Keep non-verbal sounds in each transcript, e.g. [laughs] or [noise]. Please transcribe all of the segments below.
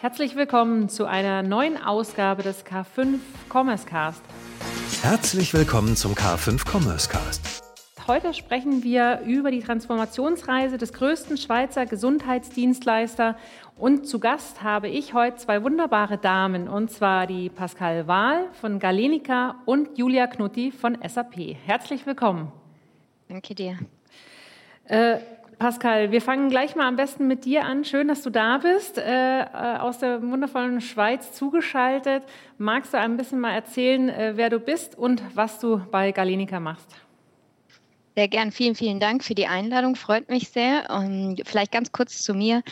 Herzlich willkommen zu einer neuen Ausgabe des K5 Commerce Cast. Herzlich willkommen zum K5 Commerce Cast. Heute sprechen wir über die Transformationsreise des größten Schweizer Gesundheitsdienstleister. Und zu Gast habe ich heute zwei wunderbare Damen, und zwar die Pascal Wahl von Galenica und Julia Knutti von SAP. Herzlich willkommen. Danke dir. Äh, Pascal, wir fangen gleich mal am besten mit dir an. Schön, dass du da bist, äh, äh, aus der wundervollen Schweiz zugeschaltet. Magst du ein bisschen mal erzählen, äh, wer du bist und was du bei Galenica machst? Sehr gern. Vielen, vielen Dank für die Einladung. Freut mich sehr. Und vielleicht ganz kurz zu mir.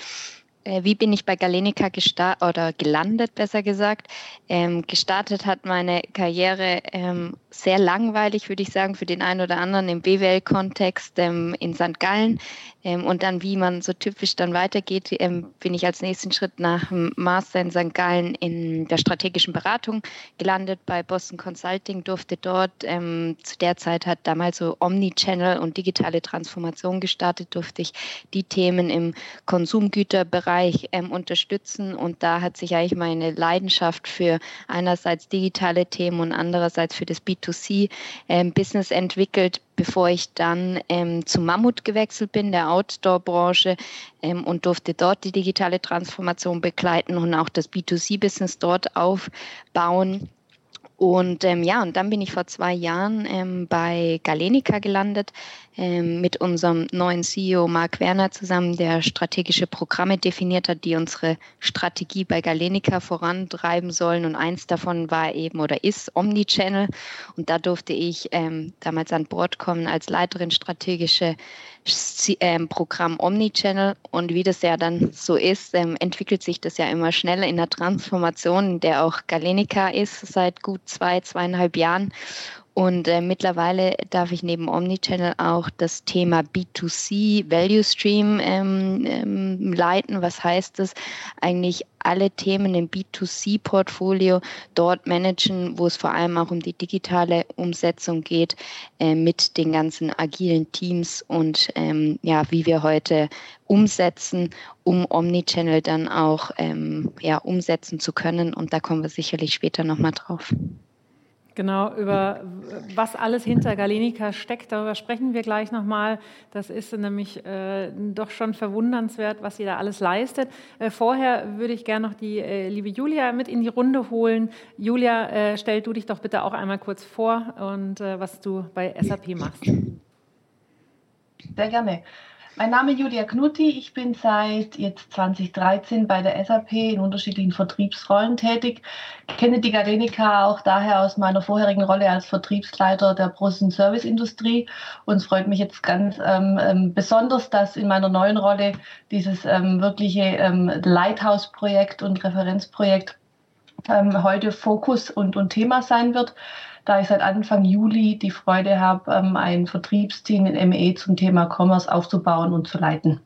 Äh, wie bin ich bei Galenica gestartet oder gelandet, besser gesagt. Ähm, gestartet hat meine Karriere ähm, sehr langweilig, würde ich sagen, für den einen oder anderen im BWL-Kontext ähm, in St. Gallen. Ähm, und dann, wie man so typisch dann weitergeht, ähm, bin ich als nächsten Schritt nach dem Master in St. Gallen in der strategischen Beratung gelandet bei Boston Consulting, durfte dort ähm, zu der Zeit hat damals so Omnichannel und digitale Transformation gestartet, durfte ich die Themen im Konsumgüterbereich ähm, unterstützen. Und da hat sich eigentlich meine Leidenschaft für einerseits digitale Themen und andererseits für das B2C-Business ähm, entwickelt, bevor ich dann ähm, zu Mammut gewechselt bin, der Outdoor-Branche, ähm, und durfte dort die digitale Transformation begleiten und auch das B2C-Business dort aufbauen. Und ähm, ja, und dann bin ich vor zwei Jahren ähm, bei Galenica gelandet, ähm, mit unserem neuen CEO Marc Werner zusammen, der strategische Programme definiert hat, die unsere Strategie bei Galenica vorantreiben sollen. Und eins davon war eben oder ist Omnichannel. Und da durfte ich ähm, damals an Bord kommen als Leiterin strategische ähm, Programm Omnichannel. Und wie das ja dann so ist, ähm, entwickelt sich das ja immer schneller in der Transformation, in der auch Galenica ist seit gut zwei, zweieinhalb Jahren. Und äh, mittlerweile darf ich neben Omnichannel auch das Thema B2C Value Stream ähm, ähm, leiten. Was heißt das? Eigentlich alle Themen im B2C-Portfolio dort managen, wo es vor allem auch um die digitale Umsetzung geht, äh, mit den ganzen agilen Teams und ähm, ja, wie wir heute umsetzen, um Omnichannel dann auch ähm, ja, umsetzen zu können. Und da kommen wir sicherlich später nochmal drauf. Genau, über was alles hinter Galenica steckt, darüber sprechen wir gleich nochmal. Das ist nämlich äh, doch schon verwundernswert, was sie da alles leistet. Äh, vorher würde ich gerne noch die äh, liebe Julia mit in die Runde holen. Julia, äh, stell du dich doch bitte auch einmal kurz vor und äh, was du bei SAP machst. Sehr gerne. Mein Name ist Julia Knutti. Ich bin seit jetzt 2013 bei der SAP in unterschiedlichen Vertriebsrollen tätig. Ich kenne die Galenica auch daher aus meiner vorherigen Rolle als Vertriebsleiter der großen Serviceindustrie. Und es freut mich jetzt ganz ähm, ähm, besonders, dass in meiner neuen Rolle dieses ähm, wirkliche ähm, Lighthouse-Projekt und Referenzprojekt ähm, heute Fokus und, und Thema sein wird da ich seit Anfang Juli die Freude habe, ähm, ein Vertriebsteam in ME zum Thema Commerce aufzubauen und zu leiten.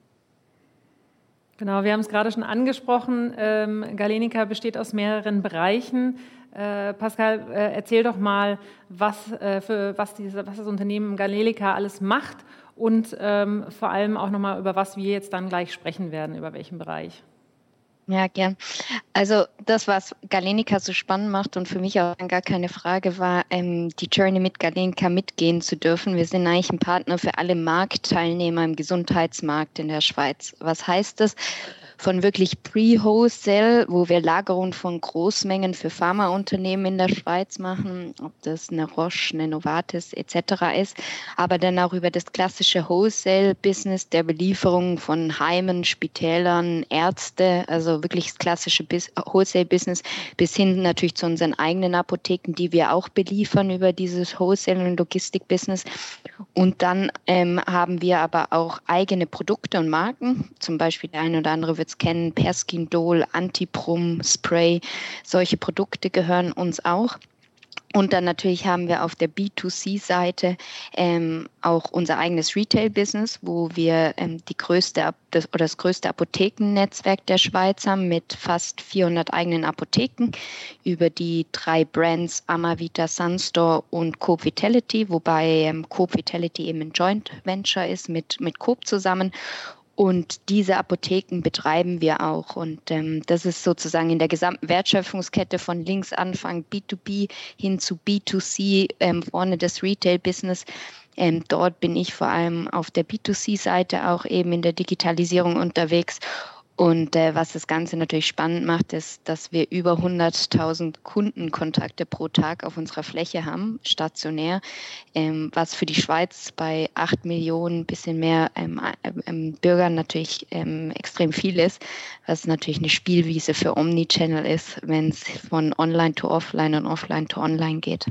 Genau, wir haben es gerade schon angesprochen. Ähm, Galenica besteht aus mehreren Bereichen. Äh, Pascal, äh, erzähl doch mal, was, äh, für, was, diese, was das Unternehmen Galenica alles macht und ähm, vor allem auch nochmal, über was wir jetzt dann gleich sprechen werden, über welchen Bereich. Ja, gern. Also das, was Galenica so spannend macht und für mich auch gar keine Frage war, ähm, die Journey mit Galenica mitgehen zu dürfen. Wir sind eigentlich ein Partner für alle Marktteilnehmer im Gesundheitsmarkt in der Schweiz. Was heißt das? Von wirklich Pre-Wholesale, wo wir Lagerung von Großmengen für Pharmaunternehmen in der Schweiz machen, ob das eine Roche, eine Novartis etc. ist, aber dann auch über das klassische Wholesale-Business der Belieferung von Heimen, Spitälern, Ärzte, also wirklich das klassische Wholesale-Business bis hin natürlich zu unseren eigenen Apotheken, die wir auch beliefern über dieses Wholesale- und Logistik-Business. Und dann ähm, haben wir aber auch eigene Produkte und Marken, zum Beispiel der eine oder andere wird es kennen, Perskindol, Antiprum, Spray, solche Produkte gehören uns auch. Und dann natürlich haben wir auf der B2C-Seite ähm, auch unser eigenes Retail-Business, wo wir ähm, die größte das, oder das größte Apothekennetzwerk der Schweiz haben mit fast 400 eigenen Apotheken über die drei Brands Amavita, Sunstore und Coop Vitality, wobei ähm, Coop Vitality eben ein Joint Venture ist mit, mit Coop zusammen. Und diese Apotheken betreiben wir auch. Und ähm, das ist sozusagen in der gesamten Wertschöpfungskette von links Anfang B2B hin zu B2C, ähm, vorne das Retail-Business. Ähm, dort bin ich vor allem auf der B2C-Seite auch eben in der Digitalisierung unterwegs und äh, was das Ganze natürlich spannend macht, ist, dass wir über 100.000 Kundenkontakte pro Tag auf unserer Fläche haben, stationär, ähm, was für die Schweiz bei 8 Millionen, bisschen mehr ähm, ähm, Bürgern natürlich ähm, extrem viel ist, was natürlich eine Spielwiese für Omnichannel ist, wenn es von Online to Offline und Offline to Online geht.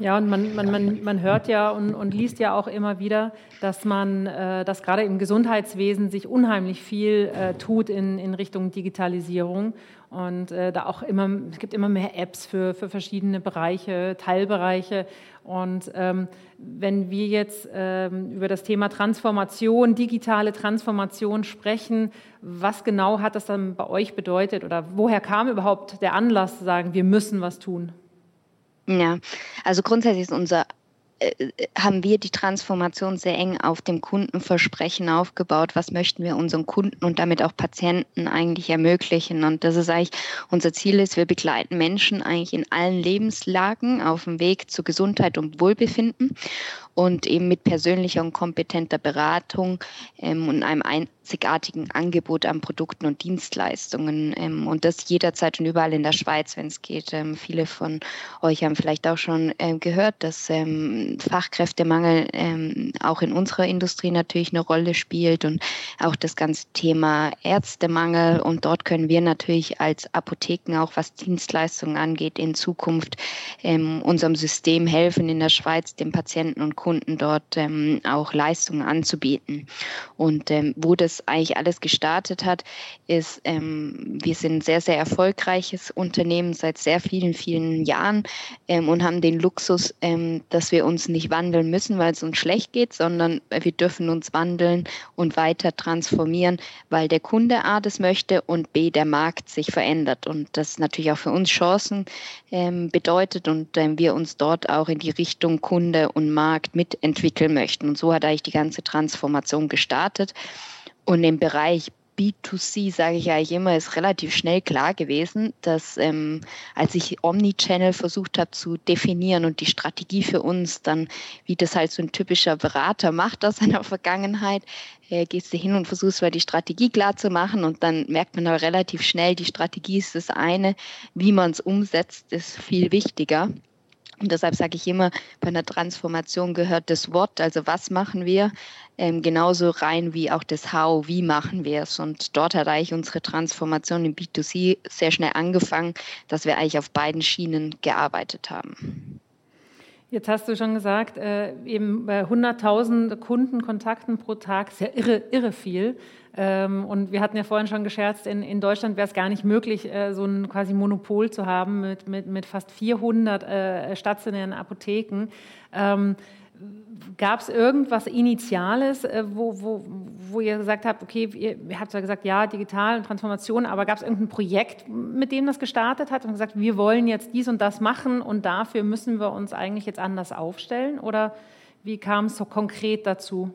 Ja, und man, man, man, man hört ja und, und liest ja auch immer wieder, dass man, äh, dass gerade im Gesundheitswesen sich unheimlich viel äh, tut in, in Richtung Digitalisierung. Und äh, da auch immer, es gibt immer mehr Apps für, für verschiedene Bereiche, Teilbereiche. Und ähm, wenn wir jetzt ähm, über das Thema Transformation, digitale Transformation sprechen, was genau hat das dann bei euch bedeutet oder woher kam überhaupt der Anlass zu sagen, wir müssen was tun? Ja, also grundsätzlich ist unser äh, äh, haben wir die Transformation sehr eng auf dem Kundenversprechen aufgebaut. Was möchten wir unseren Kunden und damit auch Patienten eigentlich ermöglichen? Und das ist eigentlich unser Ziel ist, wir begleiten Menschen eigentlich in allen Lebenslagen auf dem Weg zu Gesundheit und Wohlbefinden und eben mit persönlicher und kompetenter Beratung ähm, und einem einzigartigen Angebot an Produkten und Dienstleistungen ähm, und das jederzeit und überall in der Schweiz, wenn es geht. Ähm, viele von euch haben vielleicht auch schon ähm, gehört, dass ähm, Fachkräftemangel ähm, auch in unserer Industrie natürlich eine Rolle spielt und auch das ganze Thema Ärztemangel und dort können wir natürlich als Apotheken auch was Dienstleistungen angeht in Zukunft unserem System helfen in der Schweiz den Patienten und Kunden dort ähm, auch Leistungen anzubieten. Und ähm, wo das eigentlich alles gestartet hat, ist, ähm, wir sind ein sehr, sehr erfolgreiches Unternehmen seit sehr vielen, vielen Jahren ähm, und haben den Luxus, ähm, dass wir uns nicht wandeln müssen, weil es uns schlecht geht, sondern wir dürfen uns wandeln und weiter transformieren, weil der Kunde A das möchte und B der Markt sich verändert. Und das natürlich auch für uns Chancen ähm, bedeutet und wir uns dort auch in die Richtung Kunde und Markt mitentwickeln möchten. Und so hat eigentlich die ganze Transformation gestartet. Und im Bereich B2C, sage ich eigentlich immer, ist relativ schnell klar gewesen, dass ähm, als ich Omnichannel versucht habe zu definieren und die Strategie für uns, dann, wie das halt so ein typischer Berater macht aus seiner [laughs] Vergangenheit, äh, gehst du hin und versuchst mal die Strategie klar zu machen und dann merkt man aber relativ schnell, die Strategie ist das eine, wie man es umsetzt, ist viel wichtiger. Und deshalb sage ich immer, bei einer Transformation gehört das Wort, also was machen wir, ähm, genauso rein wie auch das How, wie machen wir es. Und dort hat eigentlich unsere Transformation im B2C sehr schnell angefangen, dass wir eigentlich auf beiden Schienen gearbeitet haben. Jetzt hast du schon gesagt, äh, eben bei 100.000 Kundenkontakten pro Tag, ist ja irre, irre viel. Ähm, und wir hatten ja vorhin schon gescherzt, in, in Deutschland wäre es gar nicht möglich, äh, so ein quasi Monopol zu haben mit, mit, mit fast 400 äh, stationären Apotheken. Ähm, Gab es irgendwas Initiales, äh, wo, wo, wo ihr gesagt habt, okay, ihr, ihr habt zwar gesagt, ja, digital und Transformation, aber gab es irgendein Projekt, mit dem das gestartet hat und gesagt, wir wollen jetzt dies und das machen und dafür müssen wir uns eigentlich jetzt anders aufstellen? Oder wie kam es so konkret dazu?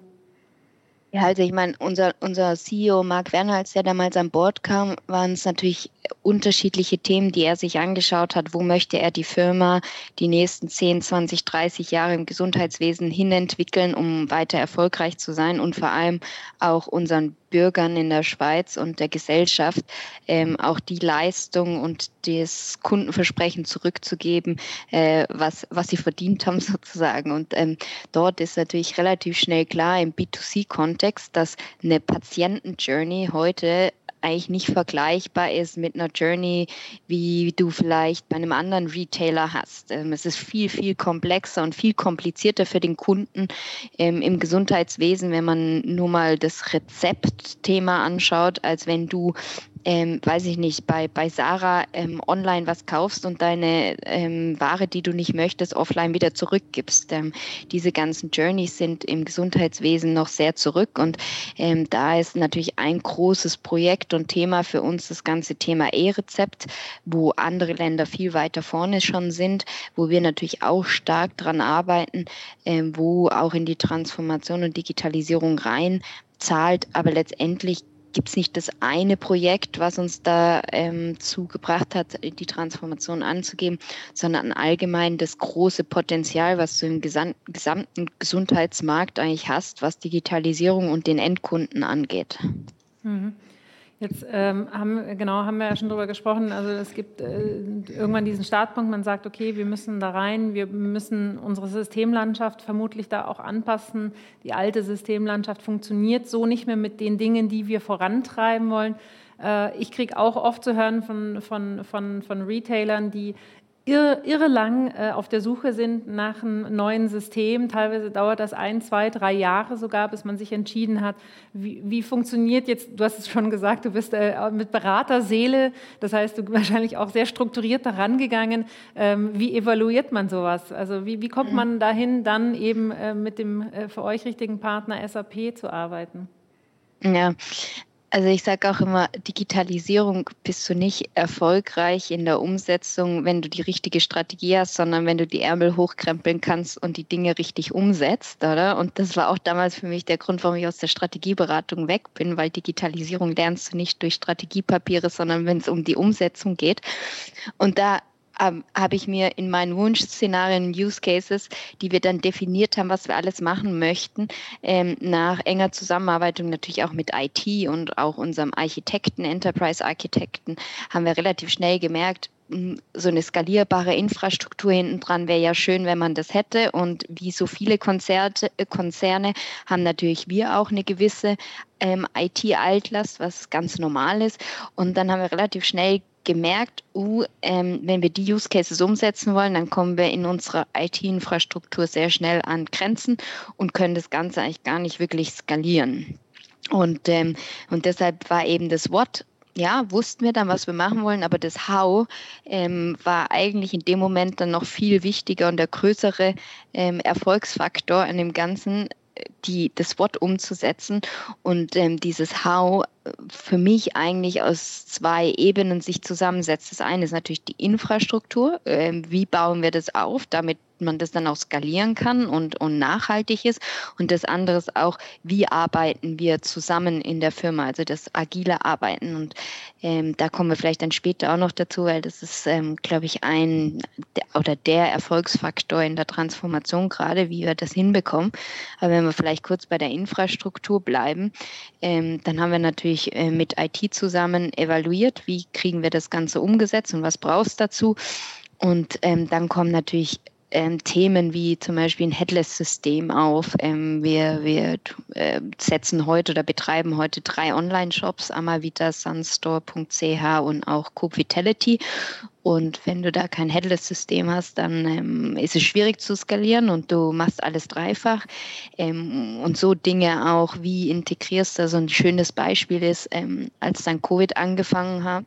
Ja, also ich meine, unser, unser CEO Mark Werner, als der damals an Bord kam, waren es natürlich unterschiedliche Themen, die er sich angeschaut hat. Wo möchte er die Firma die nächsten 10, 20, 30 Jahre im Gesundheitswesen hinentwickeln, um weiter erfolgreich zu sein und vor allem auch unseren Bürgern in der Schweiz und der Gesellschaft ähm, auch die Leistung und das Kundenversprechen zurückzugeben, äh, was, was sie verdient haben [laughs] sozusagen. Und ähm, dort ist natürlich relativ schnell klar im B2C-Kontext, dass eine Patienten-Journey heute eigentlich nicht vergleichbar ist mit einer Journey, wie du vielleicht bei einem anderen Retailer hast. Ähm, es ist viel, viel komplexer und viel komplizierter für den Kunden ähm, im Gesundheitswesen, wenn man nur mal das Rezeptthema anschaut, als wenn du ähm, weiß ich nicht, bei, bei Sarah ähm, online was kaufst und deine ähm, Ware, die du nicht möchtest, offline wieder zurückgibst. Ähm, diese ganzen Journeys sind im Gesundheitswesen noch sehr zurück und ähm, da ist natürlich ein großes Projekt und Thema für uns das ganze Thema E-Rezept, wo andere Länder viel weiter vorne schon sind, wo wir natürlich auch stark dran arbeiten, ähm, wo auch in die Transformation und Digitalisierung rein zahlt, aber letztendlich gibt es nicht das eine Projekt, was uns da ähm, zugebracht hat, die Transformation anzugeben, sondern allgemein das große Potenzial, was du im gesamten Gesundheitsmarkt eigentlich hast, was Digitalisierung und den Endkunden angeht. Mhm. Jetzt ähm, haben, genau, haben wir ja schon darüber gesprochen. Also es gibt äh, irgendwann diesen Startpunkt, man sagt, okay, wir müssen da rein, wir müssen unsere Systemlandschaft vermutlich da auch anpassen. Die alte Systemlandschaft funktioniert so nicht mehr mit den Dingen, die wir vorantreiben wollen. Äh, ich kriege auch oft zu hören von, von, von, von Retailern, die irre, lang äh, auf der Suche sind nach einem neuen System. Teilweise dauert das ein, zwei, drei Jahre sogar, bis man sich entschieden hat, wie, wie funktioniert jetzt, du hast es schon gesagt, du bist äh, mit Beraterseele, das heißt, du [laughs] wahrscheinlich auch sehr strukturiert daran gegangen. Ähm, wie evaluiert man sowas? Also wie, wie kommt man dahin, dann eben äh, mit dem für euch richtigen Partner SAP zu arbeiten? Ja, also ich sage auch immer, Digitalisierung bist du nicht erfolgreich in der Umsetzung, wenn du die richtige Strategie hast, sondern wenn du die Ärmel hochkrempeln kannst und die Dinge richtig umsetzt, oder? Und das war auch damals für mich der Grund, warum ich aus der Strategieberatung weg bin, weil Digitalisierung lernst du nicht durch Strategiepapiere, sondern wenn es um die Umsetzung geht. Und da ähm, habe ich mir in meinen Wunschszenarien Use Cases, die wir dann definiert haben, was wir alles machen möchten, ähm, nach enger Zusammenarbeit und natürlich auch mit IT und auch unserem Architekten, Enterprise Architekten, haben wir relativ schnell gemerkt, hm, so eine skalierbare Infrastruktur hinten dran wäre ja schön, wenn man das hätte. Und wie so viele Konzerte, äh, Konzerne haben natürlich wir auch eine gewisse ähm, IT-Altlast, was ganz normal ist. Und dann haben wir relativ schnell gemerkt, uh, ähm, wenn wir die Use Cases umsetzen wollen, dann kommen wir in unserer IT-Infrastruktur sehr schnell an Grenzen und können das Ganze eigentlich gar nicht wirklich skalieren. Und, ähm, und deshalb war eben das What ja, wussten wir dann, was wir machen wollen, aber das How ähm, war eigentlich in dem Moment dann noch viel wichtiger und der größere ähm, Erfolgsfaktor an dem Ganzen, die, das Wort umzusetzen und ähm, dieses How für mich eigentlich aus zwei Ebenen sich zusammensetzt. Das eine ist natürlich die Infrastruktur. Ähm, wie bauen wir das auf, damit man das dann auch skalieren kann und, und nachhaltig ist. Und das andere ist auch, wie arbeiten wir zusammen in der Firma, also das agile Arbeiten. Und ähm, da kommen wir vielleicht dann später auch noch dazu, weil das ist, ähm, glaube ich, ein oder der Erfolgsfaktor in der Transformation gerade, wie wir das hinbekommen. Aber wenn wir vielleicht kurz bei der Infrastruktur bleiben, ähm, dann haben wir natürlich äh, mit IT zusammen evaluiert, wie kriegen wir das Ganze umgesetzt und was brauchst dazu. Und ähm, dann kommen natürlich ähm, Themen wie zum Beispiel ein Headless-System auf. Ähm, wir wir äh, setzen heute oder betreiben heute drei Online-Shops, Amavita, Sunstore.ch und auch Coop Vitality. Und wenn du da kein Headless-System hast, dann ähm, ist es schwierig zu skalieren und du machst alles dreifach. Ähm, und so Dinge auch, wie integrierst du, so ein schönes Beispiel ist, ähm, als dann Covid angefangen hat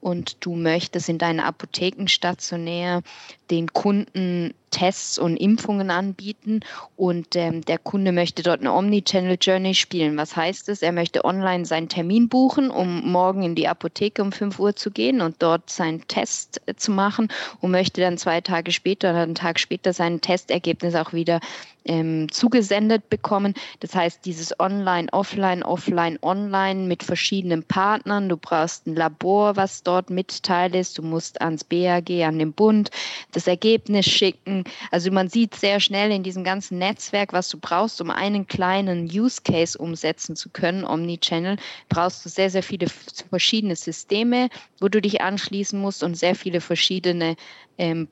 und du möchtest in deinen Apotheken stationär den Kunden Tests und Impfungen anbieten und ähm, der Kunde möchte dort eine Omnichannel Journey spielen. Was heißt es? Er möchte online seinen Termin buchen, um morgen in die Apotheke um 5 Uhr zu gehen und dort seinen Test zu machen und möchte dann zwei Tage später oder einen Tag später sein Testergebnis auch wieder ähm, zugesendet bekommen. Das heißt, dieses Online, Offline, Offline, Online mit verschiedenen Partnern. Du brauchst ein Labor, was dort mit Teil ist. Du musst ans BAG, an den Bund das Ergebnis schicken. Also man sieht sehr schnell in diesem ganzen Netzwerk, was du brauchst, um einen kleinen Use Case umsetzen zu können, Omnichannel, brauchst du sehr, sehr viele verschiedene Systeme, wo du dich anschließen musst und sehr viele verschiedene ähm,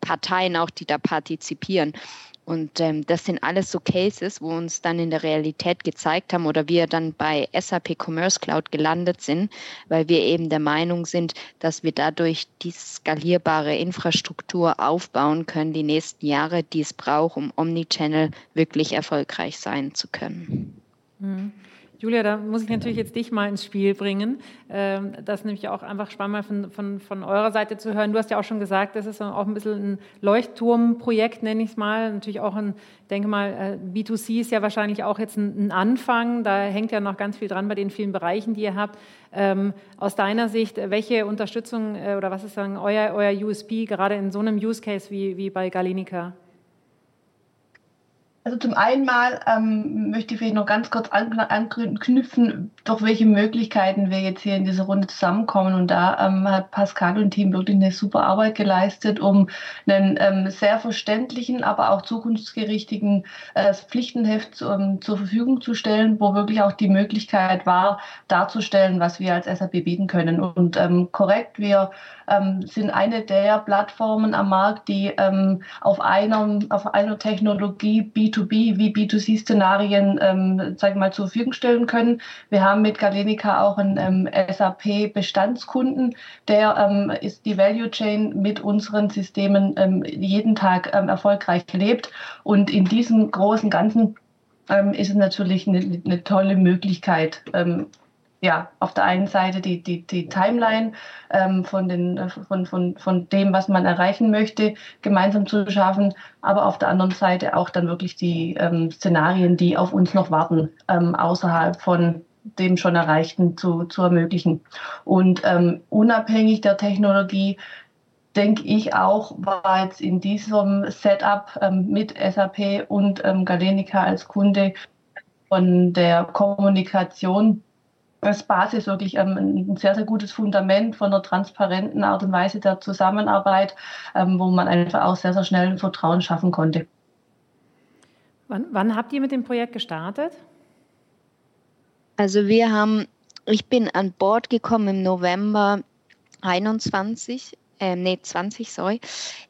Parteien auch, die da partizipieren. Und ähm, das sind alles so Cases, wo uns dann in der Realität gezeigt haben oder wir dann bei SAP Commerce Cloud gelandet sind, weil wir eben der Meinung sind, dass wir dadurch die skalierbare Infrastruktur aufbauen können, die nächsten Jahre, die es braucht, um Omnichannel wirklich erfolgreich sein zu können. Mhm. Julia, da muss ich natürlich jetzt dich mal ins Spiel bringen. Ähm, das nämlich auch einfach spannend, mal von, von, von eurer Seite zu hören. Du hast ja auch schon gesagt, das ist auch ein bisschen ein Leuchtturmprojekt, nenne ich es mal. Natürlich auch ein, denke mal, äh, B2C ist ja wahrscheinlich auch jetzt ein, Anfang. Da hängt ja noch ganz viel dran bei den vielen Bereichen, die ihr habt. Ähm, aus deiner Sicht, welche Unterstützung äh, oder was ist sagen, euer, euer USP gerade in so einem Use Case wie, wie bei Galenica? Also zum einen mal ähm, möchte ich vielleicht noch ganz kurz anknüpfen, durch welche Möglichkeiten wir jetzt hier in dieser Runde zusammenkommen. Und da ähm, hat Pascal und Team wirklich eine super Arbeit geleistet, um einen ähm, sehr verständlichen, aber auch zukunftsgerichtigen äh, Pflichtenheft ähm, zur Verfügung zu stellen, wo wirklich auch die Möglichkeit war, darzustellen, was wir als SAP bieten können. Und ähm, korrekt, wir ähm, sind eine der Plattformen am Markt, die ähm, auf, einer, auf einer Technologie B2B wie B2C-Szenarien ähm, zur Verfügung stellen können. Wir haben mit Galenica auch einen ähm, SAP-Bestandskunden, der ähm, ist die Value Chain mit unseren Systemen ähm, jeden Tag erfolgreich lebt. Und in diesem großen Ganzen ist es natürlich eine, eine tolle Möglichkeit, ja, auf der einen Seite die, die, die Timeline ähm, von, den, äh, von, von, von dem, was man erreichen möchte, gemeinsam zu schaffen, aber auf der anderen Seite auch dann wirklich die ähm, Szenarien, die auf uns noch warten, ähm, außerhalb von dem schon Erreichten zu, zu ermöglichen. Und ähm, unabhängig der Technologie denke ich auch, war jetzt in diesem Setup ähm, mit SAP und ähm, Galenica als Kunde von der Kommunikation als Basis wirklich ähm, ein sehr, sehr gutes Fundament von einer transparenten Art und Weise der Zusammenarbeit, ähm, wo man einfach auch sehr, sehr schnell Vertrauen schaffen konnte. Wann, wann habt ihr mit dem Projekt gestartet? Also wir haben, ich bin an Bord gekommen im November 21 ähm, nee, 20, sorry.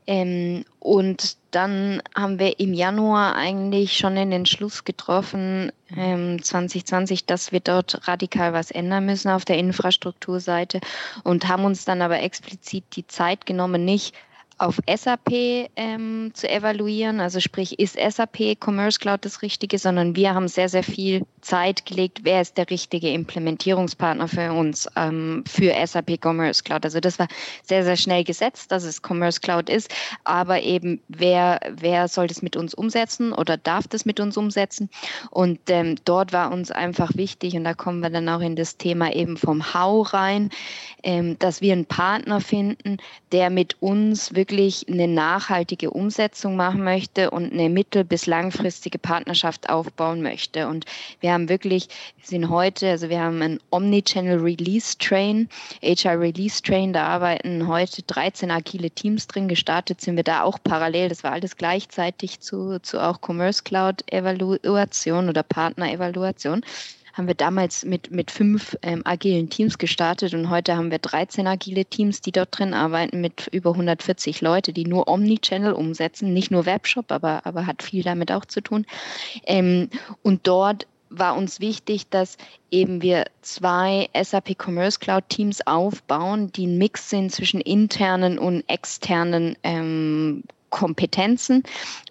Ähm, und dann haben wir im Januar eigentlich schon den Entschluss getroffen, ähm, 2020, dass wir dort radikal was ändern müssen auf der Infrastrukturseite und haben uns dann aber explizit die Zeit genommen, nicht auf SAP ähm, zu evaluieren, also sprich, ist SAP Commerce Cloud das Richtige, sondern wir haben sehr, sehr viel Zeit gelegt, wer ist der richtige Implementierungspartner für uns ähm, für SAP Commerce Cloud. Also das war sehr, sehr schnell gesetzt, dass es Commerce Cloud ist, aber eben wer, wer soll das mit uns umsetzen oder darf das mit uns umsetzen? Und ähm, dort war uns einfach wichtig, und da kommen wir dann auch in das Thema eben vom How rein, ähm, dass wir einen Partner finden, der mit uns wirklich eine nachhaltige Umsetzung machen möchte und eine mittel- bis langfristige Partnerschaft aufbauen möchte. Und wir haben wirklich, wir sind heute, also wir haben einen Omnichannel Release Train, HR Release Train, da arbeiten heute 13 agile Teams drin. Gestartet sind wir da auch parallel, das war alles gleichzeitig zu, zu auch Commerce Cloud Evaluation oder Partner Evaluation haben wir damals mit, mit fünf ähm, agilen Teams gestartet und heute haben wir 13 agile Teams, die dort drin arbeiten mit über 140 Leute, die nur Omnichannel umsetzen, nicht nur Webshop, aber, aber hat viel damit auch zu tun. Ähm, und dort war uns wichtig, dass eben wir zwei SAP Commerce Cloud Teams aufbauen, die ein Mix sind zwischen internen und externen ähm, Kompetenzen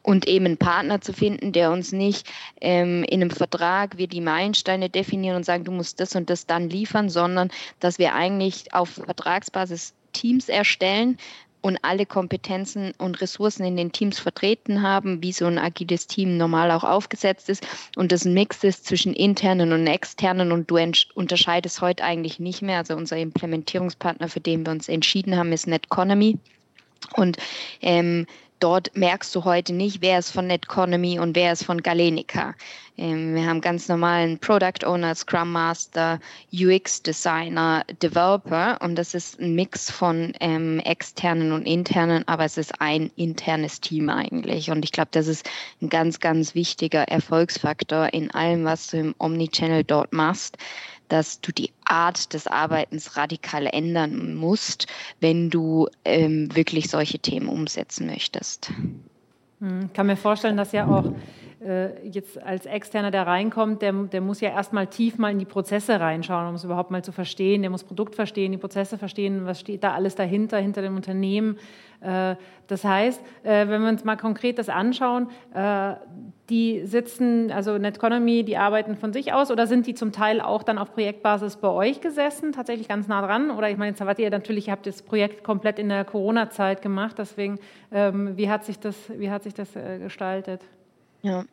und eben einen Partner zu finden, der uns nicht ähm, in einem Vertrag wir die Meilensteine definieren und sagen, du musst das und das dann liefern, sondern dass wir eigentlich auf Vertragsbasis Teams erstellen, und alle Kompetenzen und Ressourcen in den Teams vertreten haben, wie so ein agiles Team normal auch aufgesetzt ist und das Mix ist zwischen internen und externen und du unterscheidest heute eigentlich nicht mehr. Also unser Implementierungspartner, für den wir uns entschieden haben, ist Netconomy. Und ähm, dort merkst du heute nicht, wer ist von Netconomy und wer ist von Galenica. Ähm, wir haben ganz normalen Product Owner, Scrum Master, UX Designer, Developer und das ist ein Mix von ähm, externen und internen, aber es ist ein internes Team eigentlich. Und ich glaube, das ist ein ganz, ganz wichtiger Erfolgsfaktor in allem, was du im Omnichannel dort machst dass du die Art des Arbeitens radikal ändern musst, wenn du ähm, wirklich solche Themen umsetzen möchtest. Ich hm, kann mir vorstellen, dass ja auch jetzt als Externer, der reinkommt, der, der muss ja erstmal tief mal in die Prozesse reinschauen, um es überhaupt mal zu verstehen. Der muss Produkt verstehen, die Prozesse verstehen, was steht da alles dahinter, hinter dem Unternehmen. Äh, das heißt, äh, wenn wir uns mal konkret das anschauen, äh, die sitzen, also Netconomy, die arbeiten von sich aus oder sind die zum Teil auch dann auf Projektbasis bei euch gesessen, tatsächlich ganz nah dran? Oder ich meine, jetzt habt ihr natürlich, ihr habt das Projekt komplett in der Corona-Zeit gemacht, deswegen, ähm, wie hat sich das, wie hat sich das gestaltet? Ja,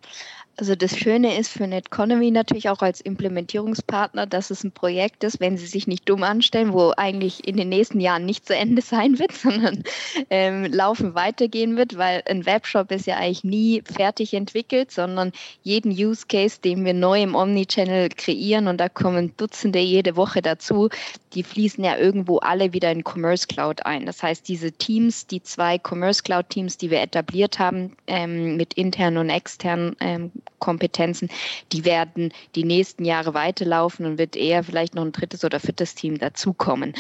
Also das Schöne ist für Netconomy natürlich auch als Implementierungspartner, dass es ein Projekt ist, wenn sie sich nicht dumm anstellen, wo eigentlich in den nächsten Jahren nicht zu Ende [laughs] sein wird, sondern ähm, laufen weitergehen wird, weil ein Webshop ist ja eigentlich nie fertig entwickelt, sondern jeden Use Case, den wir neu im Omnichannel kreieren und da kommen Dutzende jede Woche dazu, die fließen ja irgendwo alle wieder in Commerce Cloud ein. Das heißt, diese Teams, die zwei Commerce Cloud Teams, die wir etabliert haben, ähm, mit internen und externen ähm, Kompetenzen, die werden die nächsten Jahre weiterlaufen und wird eher vielleicht noch ein drittes oder viertes Team dazukommen.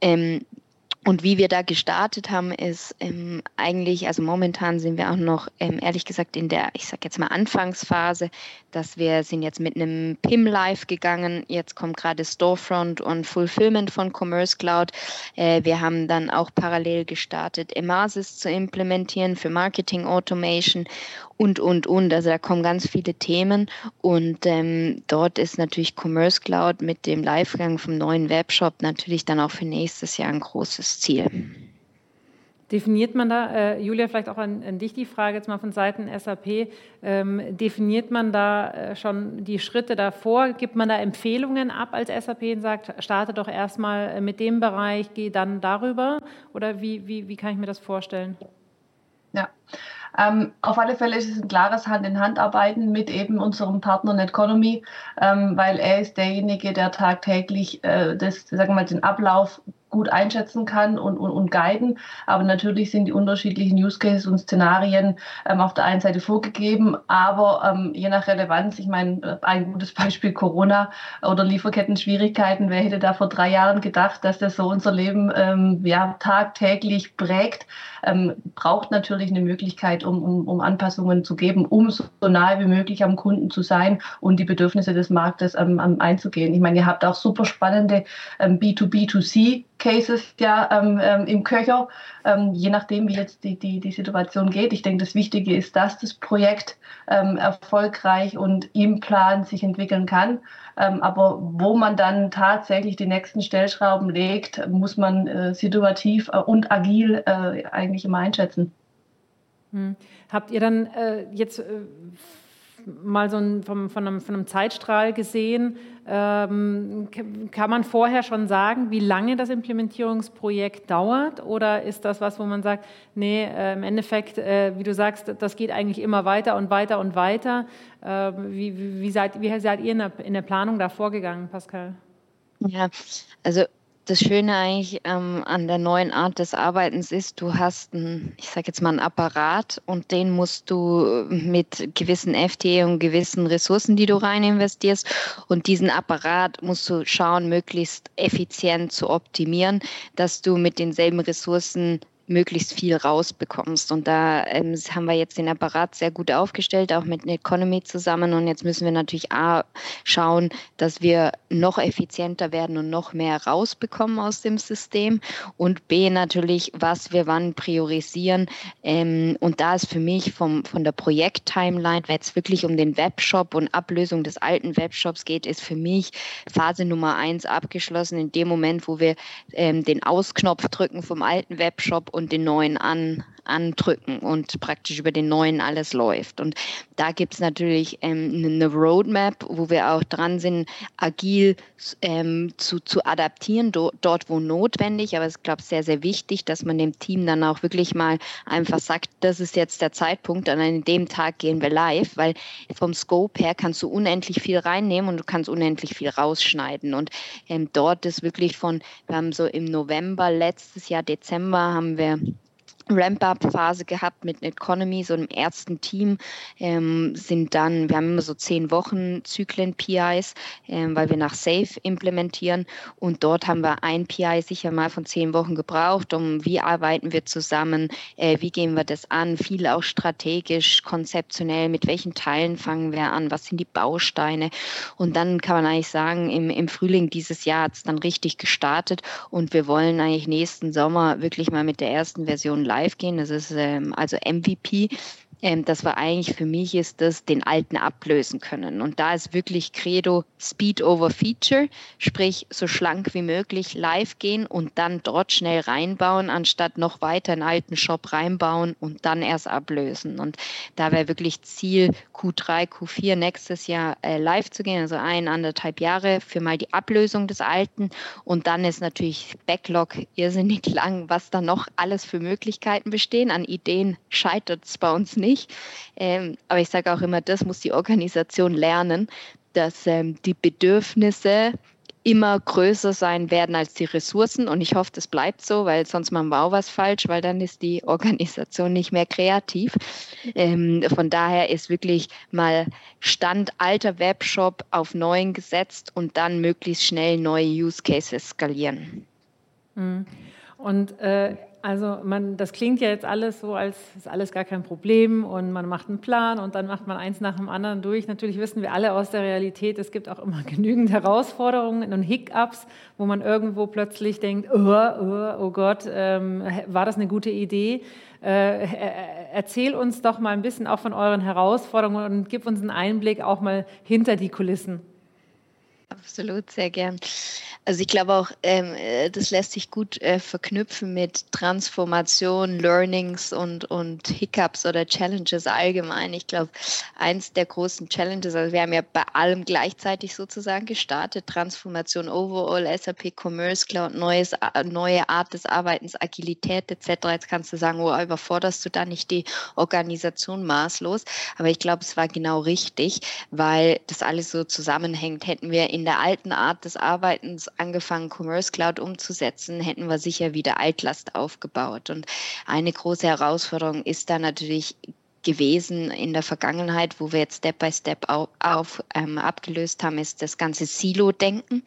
Ähm, und wie wir da gestartet haben, ist ähm, eigentlich, also momentan sind wir auch noch, ähm, ehrlich gesagt, in der, ich sag jetzt mal, Anfangsphase, dass wir sind jetzt mit einem PIM live gegangen. Jetzt kommt gerade Storefront und Fulfillment von Commerce Cloud. Äh, wir haben dann auch parallel gestartet, Emasis zu implementieren für Marketing Automation und, und, und. Also da kommen ganz viele Themen und ähm, dort ist natürlich Commerce Cloud mit dem Livegang vom neuen Webshop natürlich dann auch für nächstes Jahr ein großes Ziel. Definiert man da, äh, Julia, vielleicht auch an, an, dich die Frage jetzt mal von Seiten SAP, ähm, definiert man da äh, schon die Schritte davor? Gibt man da Empfehlungen ab als SAP und sagt, starte doch erstmal mit dem Bereich, geh dann darüber? Oder wie, wie, wie kann ich mir das vorstellen? Ja, ähm, auf alle Fälle ist es ein klares Hand-in-Hand-Arbeiten mit eben unserem Partner Netconomy, ähm, weil er ist derjenige, der tagtäglich äh, das, sagen wir mal, den Ablauf gut einschätzen kann und, und, und guiden. Aber natürlich sind die unterschiedlichen Use Cases und Szenarien ähm, auf der einen Seite vorgegeben, aber ähm, je nach Relevanz, ich meine, äh, ein gutes Beispiel Corona oder Lieferketten-Schwierigkeiten, wer hätte da vor drei Jahren gedacht, dass das so unser Leben ähm, ja, tagtäglich prägt, ähm, braucht natürlich eine Möglichkeit, um, um, um Anpassungen zu geben, um so nahe wie möglich am Kunden zu sein und die Bedürfnisse des Marktes ähm, einzugehen. Ich meine, ihr habt auch super spannende ähm, B2B2C Cases ja ähm, ähm, im Köcher, ähm, je nachdem, wie jetzt die, die, die Situation geht. Ich denke, das Wichtige ist, dass das Projekt ähm, erfolgreich und im Plan sich entwickeln kann. Ähm, aber wo man dann tatsächlich die nächsten Stellschrauben legt, muss man äh, situativ äh, und agil äh, eigentlich immer einschätzen. Hm. Habt ihr dann äh, jetzt äh, mal so ein, vom, von, einem, von, einem, Zeitstrahl gesehen. Ähm, kann man vorher schon sagen, wie lange das Implementierungsprojekt dauert? Oder ist das was, wo man sagt, nee, äh, im Endeffekt, äh, wie du sagst, das geht eigentlich immer weiter und weiter und weiter? Äh, wie, wie, seid, wie seid ihr in der, in der Planung da vorgegangen, Pascal? Ja, also das Schöne eigentlich ähm, an der neuen Art des Arbeitens ist, du hast einen, ich sage jetzt mal einen Apparat und den musst du mit gewissen FTE und gewissen Ressourcen, die du rein investierst und diesen Apparat musst du schauen, möglichst effizient zu optimieren, dass du mit denselben Ressourcen möglichst viel rausbekommst. Und da ähm, haben wir jetzt den Apparat sehr gut aufgestellt, auch mit Economy zusammen. Und jetzt müssen wir natürlich A schauen, dass wir noch effizienter werden und noch mehr rausbekommen aus dem System. Und B natürlich, was wir wann priorisieren. Ähm, und da ist für mich vom, von der Projekt-Timeline, wenn es wirklich um den Webshop und Ablösung des alten Webshops geht, ist für mich Phase Nummer eins abgeschlossen in dem Moment, wo wir ähm, den Ausknopf drücken vom alten Webshop und den neuen an, andrücken und praktisch über den neuen alles läuft. Und da gibt es natürlich ähm, eine Roadmap, wo wir auch dran sind, agil ähm, zu, zu adaptieren, do, dort wo notwendig. Aber es ist, glaube ich, sehr, sehr wichtig, dass man dem Team dann auch wirklich mal einfach sagt, das ist jetzt der Zeitpunkt, an dem Tag gehen wir live, weil vom Scope her kannst du unendlich viel reinnehmen und du kannst unendlich viel rausschneiden. Und ähm, dort ist wirklich von, wir haben so im November letztes Jahr, Dezember, haben wir Ramp-up-Phase gehabt mit Economy, so einem ersten Team, ähm, sind dann, wir haben immer so zehn Wochen Zyklen PIs, ähm, weil wir nach Safe implementieren. Und dort haben wir ein PI sicher mal von zehn Wochen gebraucht, um wie arbeiten wir zusammen, äh, wie gehen wir das an, viel auch strategisch, konzeptionell, mit welchen Teilen fangen wir an, was sind die Bausteine. Und dann kann man eigentlich sagen, im, im Frühling dieses Jahr hat es dann richtig gestartet und wir wollen eigentlich nächsten Sommer wirklich mal mit der ersten Version live live gehen. Das ist ähm, also MVP. Ähm, das war eigentlich für mich ist das den alten ablösen können. Und da ist wirklich Credo Speed over Feature, sprich so schlank wie möglich live gehen und dann dort schnell reinbauen, anstatt noch weiter einen alten Shop reinbauen und dann erst ablösen. Und da wäre wirklich Ziel Q3, Q4 nächstes Jahr äh, live zu gehen, also ein, anderthalb Jahre für mal die Ablösung des alten. Und dann ist natürlich Backlog irrsinnig lang, was da noch alles für Möglichkeiten bestehen. An Ideen scheitert es bei uns nicht. Ähm, aber ich sage auch immer, das muss die Organisation lernen, dass ähm, die Bedürfnisse immer größer sein werden als die Ressourcen. Und ich hoffe, das bleibt so, weil sonst machen wir auch was falsch, weil dann ist die Organisation nicht mehr kreativ. Ähm, von daher ist wirklich mal Stand alter Webshop auf neuen gesetzt und dann möglichst schnell neue Use Cases skalieren. Mhm. Und äh, also man, das klingt ja jetzt alles so, als ist alles gar kein Problem und man macht einen Plan und dann macht man eins nach dem anderen durch. Natürlich wissen wir alle aus der Realität, es gibt auch immer [laughs] genügend Herausforderungen und Hiccups, wo man irgendwo plötzlich denkt, oh, oh, oh Gott, ähm, war das eine gute Idee? Äh, erzähl uns doch mal ein bisschen auch von euren Herausforderungen und gib uns einen Einblick auch mal hinter die Kulissen. Absolut, sehr gern. Also ich glaube auch, ähm, äh, das lässt sich gut äh, verknüpfen mit Transformation, Learnings und, und Hiccups oder Challenges allgemein. Ich glaube, eins der großen Challenges, also wir haben ja bei allem gleichzeitig sozusagen gestartet, Transformation overall, SAP Commerce Cloud, neues, neue Art des Arbeitens, Agilität etc. Jetzt kannst du sagen, oh, überforderst du da nicht die Organisation maßlos. Aber ich glaube, es war genau richtig, weil das alles so zusammenhängt. Hätten wir in der alten Art des Arbeitens angefangen, Commerce Cloud umzusetzen, hätten wir sicher wieder Altlast aufgebaut. Und eine große Herausforderung ist da natürlich gewesen in der Vergangenheit, wo wir jetzt Step by Step auf, auf ähm, abgelöst haben, ist das ganze Silo-Denken,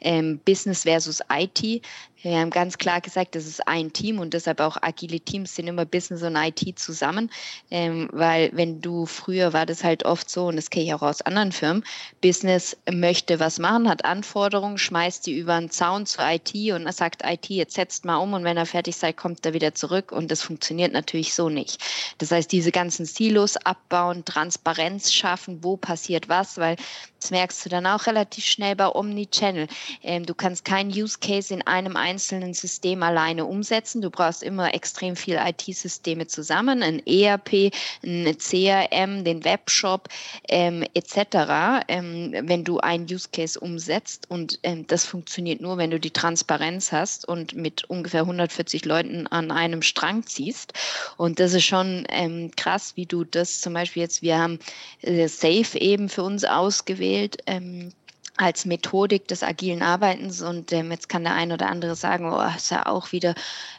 ähm, Business versus IT. Wir haben ganz klar gesagt, das ist ein Team und deshalb auch agile Teams sind immer Business und IT zusammen, ähm, weil wenn du früher war das halt oft so und das kenne ich auch aus anderen Firmen, Business möchte was machen, hat Anforderungen, schmeißt die über einen Zaun zur IT und sagt IT, jetzt setzt mal um und wenn er fertig seid, kommt er wieder zurück und das funktioniert natürlich so nicht. Das heißt, diese ganzen Silos abbauen, Transparenz schaffen, wo passiert was, weil das merkst du dann auch relativ schnell bei Omnichannel. Ähm, du kannst keinen Use Case in einem einzelnen System alleine umsetzen. Du brauchst immer extrem viel IT-Systeme zusammen, ein ERP, ein CRM, den Webshop ähm, etc. Ähm, wenn du einen Use Case umsetzt und ähm, das funktioniert nur, wenn du die Transparenz hast und mit ungefähr 140 Leuten an einem Strang ziehst. Und das ist schon ähm, krass, wie du das zum Beispiel jetzt, wir haben äh, Safe eben für uns ausgewählt gewählt. Ähm, als Methodik des agilen Arbeitens und ähm, jetzt kann der ein oder andere sagen, oh, ist ja auch wieder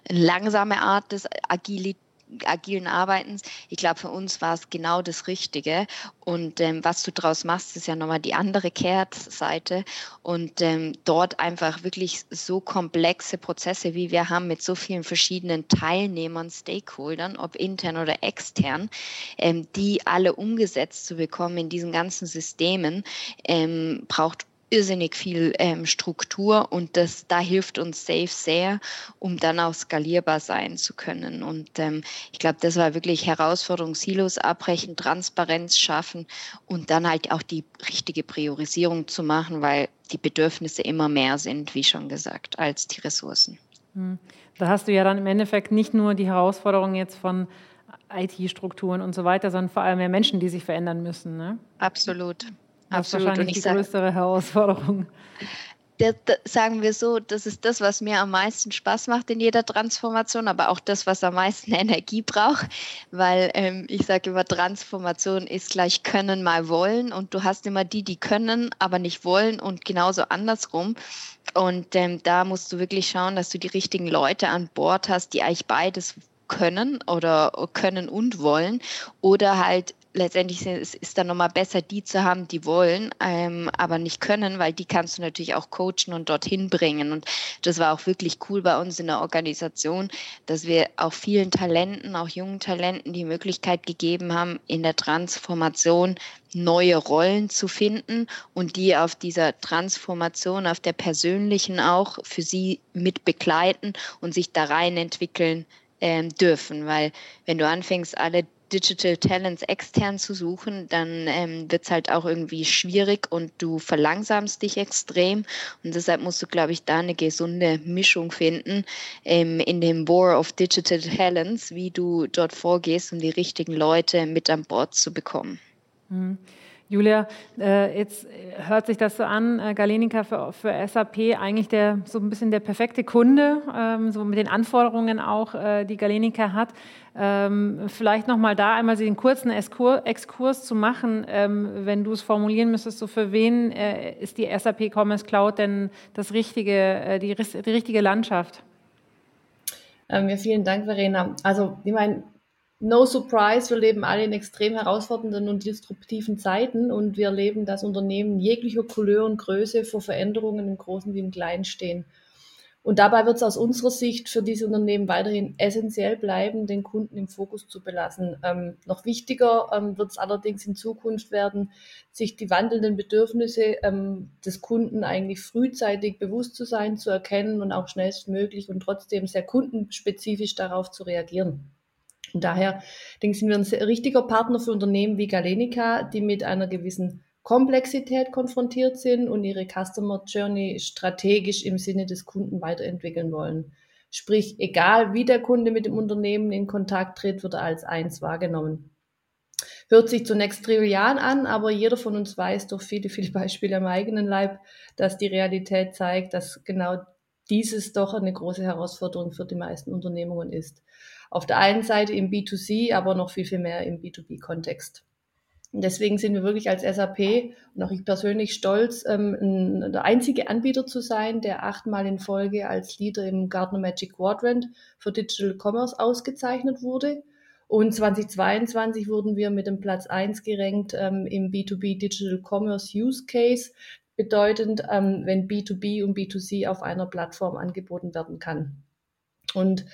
eine langsame Art des Agilität agilen Arbeitens. Ich glaube, für uns war es genau das Richtige. Und ähm, was du daraus machst, ist ja nochmal die andere Kehrseite. Und ähm, dort einfach wirklich so komplexe Prozesse, wie wir haben, mit so vielen verschiedenen Teilnehmern, Stakeholdern, ob intern oder extern, ähm, die alle umgesetzt zu bekommen in diesen ganzen Systemen, ähm, braucht irrsinnig viel ähm, Struktur und das, da hilft uns Safe sehr, um dann auch skalierbar sein zu können. Und ähm, ich glaube, das war wirklich Herausforderung, Silos abbrechen, Transparenz schaffen und dann halt auch die richtige Priorisierung zu machen, weil die Bedürfnisse immer mehr sind, wie schon gesagt, als die Ressourcen. Hm. Da hast du ja dann im Endeffekt nicht nur die Herausforderung jetzt von IT-Strukturen und so weiter, sondern vor allem mehr Menschen, die sich verändern müssen. Ne? Absolut. Das ist wahrscheinlich die sag, größere Herausforderung. Das, das, sagen wir so, das ist das, was mir am meisten Spaß macht in jeder Transformation, aber auch das, was am meisten [laughs] Energie braucht, weil ähm, ich sage immer, Transformation ist gleich können mal wollen und du hast immer die, die können, aber nicht wollen und genauso andersrum. Und ähm, da musst du wirklich schauen, dass du die richtigen Leute an Bord hast, die eigentlich beides können oder können und wollen oder halt letztendlich ist es dann nochmal besser, die zu haben, die wollen, ähm, aber nicht können, weil die kannst du natürlich auch coachen und dorthin bringen. Und das war auch wirklich cool bei uns in der Organisation, dass wir auch vielen Talenten, auch jungen Talenten, die Möglichkeit gegeben haben, in der Transformation neue Rollen zu finden und die auf dieser Transformation, auf der persönlichen auch für sie mit begleiten und sich da rein entwickeln ähm, dürfen. Weil wenn du anfängst, alle Digital Talents extern zu suchen, dann ähm, wird es halt auch irgendwie schwierig und du verlangsamst dich extrem. Und deshalb musst du, glaube ich, da eine gesunde Mischung finden ähm, in dem War of Digital Talents, wie du dort vorgehst, um die richtigen Leute mit an Bord zu bekommen. Mhm. Julia, äh, jetzt hört sich das so an, äh, Galenica für, für SAP eigentlich der, so ein bisschen der perfekte Kunde, ähm, so mit den Anforderungen auch, äh, die Galenica hat. Ähm, vielleicht nochmal da einmal den kurzen Exkurs zu machen, ähm, wenn du es formulieren müsstest, so für wen ist die SAP Commerce Cloud denn das richtige, die, die richtige Landschaft? Ja, vielen Dank, Verena. Also, ich meine, No surprise, wir leben alle in extrem herausfordernden und disruptiven Zeiten und wir erleben, dass Unternehmen jeglicher Couleur und Größe vor Veränderungen im Großen wie im Kleinen stehen. Und dabei wird es aus unserer Sicht für diese Unternehmen weiterhin essentiell bleiben, den Kunden im Fokus zu belassen. Ähm, noch wichtiger ähm, wird es allerdings in Zukunft werden, sich die wandelnden Bedürfnisse ähm, des Kunden eigentlich frühzeitig bewusst zu sein, zu erkennen und auch schnellstmöglich und trotzdem sehr kundenspezifisch darauf zu reagieren. Und daher denke ich, sind wir ein richtiger Partner für Unternehmen wie Galenica, die mit einer gewissen Komplexität konfrontiert sind und ihre Customer Journey strategisch im Sinne des Kunden weiterentwickeln wollen. Sprich, egal wie der Kunde mit dem Unternehmen in Kontakt tritt, wird er als eins wahrgenommen. Hört sich zunächst trivial an, aber jeder von uns weiß durch viele, viele Beispiele am eigenen Leib, dass die Realität zeigt, dass genau dieses doch eine große Herausforderung für die meisten Unternehmungen ist. Auf der einen Seite im B2C, aber noch viel, viel mehr im B2B-Kontext. Deswegen sind wir wirklich als SAP und auch ich persönlich stolz, ähm, der einzige Anbieter zu sein, der achtmal in Folge als Leader im Gartner Magic Quadrant für Digital Commerce ausgezeichnet wurde. Und 2022 wurden wir mit dem Platz 1 gerankt ähm, im B2B Digital Commerce Use Case, bedeutend, ähm, wenn B2B und B2C auf einer Plattform angeboten werden kann. Und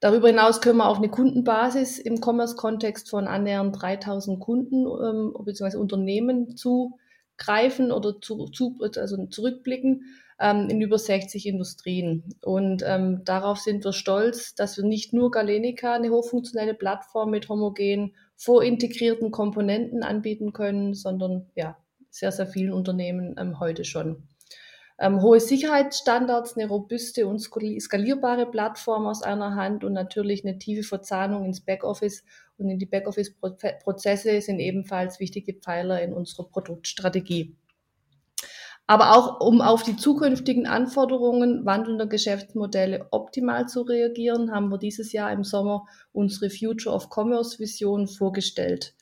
Darüber hinaus können wir auf eine Kundenbasis im Commerce-Kontext von annähernd 3000 Kunden ähm, bzw. Unternehmen zugreifen oder zu, zu, also zurückblicken ähm, in über 60 Industrien. Und ähm, darauf sind wir stolz, dass wir nicht nur Galenica, eine hochfunktionelle Plattform mit homogenen, vorintegrierten Komponenten anbieten können, sondern ja, sehr, sehr vielen Unternehmen ähm, heute schon ähm, hohe Sicherheitsstandards, eine robuste und skalierbare Plattform aus einer Hand und natürlich eine tiefe Verzahnung ins Backoffice und in die Backoffice-Prozesse sind ebenfalls wichtige Pfeiler in unserer Produktstrategie. Aber auch um auf die zukünftigen Anforderungen wandelnder Geschäftsmodelle optimal zu reagieren, haben wir dieses Jahr im Sommer unsere Future of Commerce Vision vorgestellt.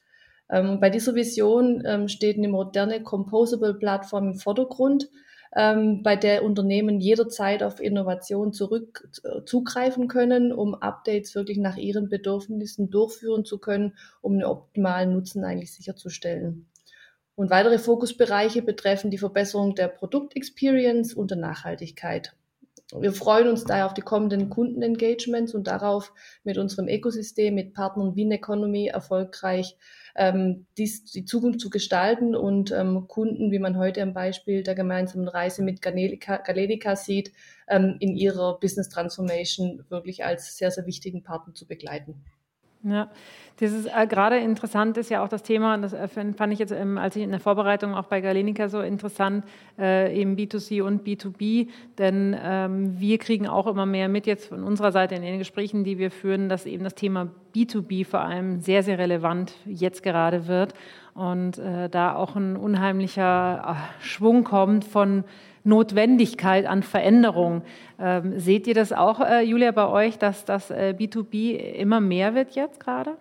Ähm, bei dieser Vision ähm, steht eine moderne Composable Plattform im Vordergrund, ähm, bei der Unternehmen jederzeit auf Innovation zurück äh, zugreifen können, um Updates wirklich nach ihren Bedürfnissen durchführen zu können, um einen optimalen Nutzen eigentlich sicherzustellen. Und weitere Fokusbereiche betreffen die Verbesserung der Produktexperience und der Nachhaltigkeit. Wir freuen uns daher auf die kommenden Kundenengagements und darauf, mit unserem Ökosystem, mit Partnern wie Economy erfolgreich ähm, dies, die Zukunft zu gestalten und ähm, Kunden, wie man heute am Beispiel der gemeinsamen Reise mit Galenica, Galenica sieht, ähm, in ihrer Business Transformation wirklich als sehr, sehr wichtigen Partner zu begleiten. Ja, dieses äh, gerade interessant ist ja auch das Thema, und das äh, fand ich jetzt, ähm, als ich in der Vorbereitung auch bei Galenica so interessant, äh, eben B2C und B2B, denn ähm, wir kriegen auch immer mehr mit jetzt von unserer Seite in den Gesprächen, die wir führen, dass eben das Thema B2B vor allem sehr, sehr relevant jetzt gerade wird. Und äh, da auch ein unheimlicher äh, Schwung kommt von Notwendigkeit an Veränderung. Ähm, seht ihr das auch, äh, Julia, bei euch, dass das äh, B2B immer mehr wird jetzt gerade?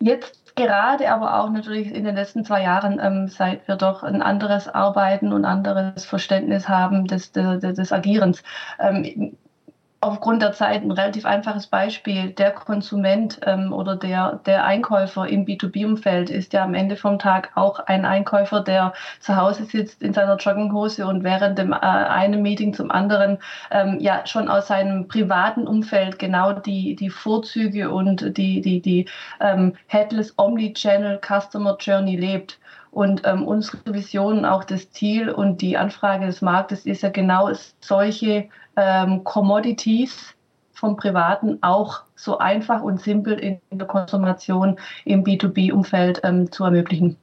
Jetzt gerade, aber auch natürlich in den letzten zwei Jahren, ähm, seit wir doch ein anderes Arbeiten und anderes Verständnis haben des, des, des Agierens. Ähm, aufgrund der Zeit ein relativ einfaches Beispiel. Der Konsument ähm, oder der, der Einkäufer im B2B-Umfeld ist ja am Ende vom Tag auch ein Einkäufer, der zu Hause sitzt in seiner Jogginghose und während dem äh, einem Meeting zum anderen ähm, ja schon aus seinem privaten Umfeld genau die, die Vorzüge und die, die, die ähm, Headless Omnichannel Customer Journey lebt. Und ähm, unsere Vision, auch das Ziel und die Anfrage des Marktes ist ja genau solche ähm, Commodities vom Privaten auch so einfach und simpel in der Konsumation im B2B-Umfeld ähm, zu ermöglichen.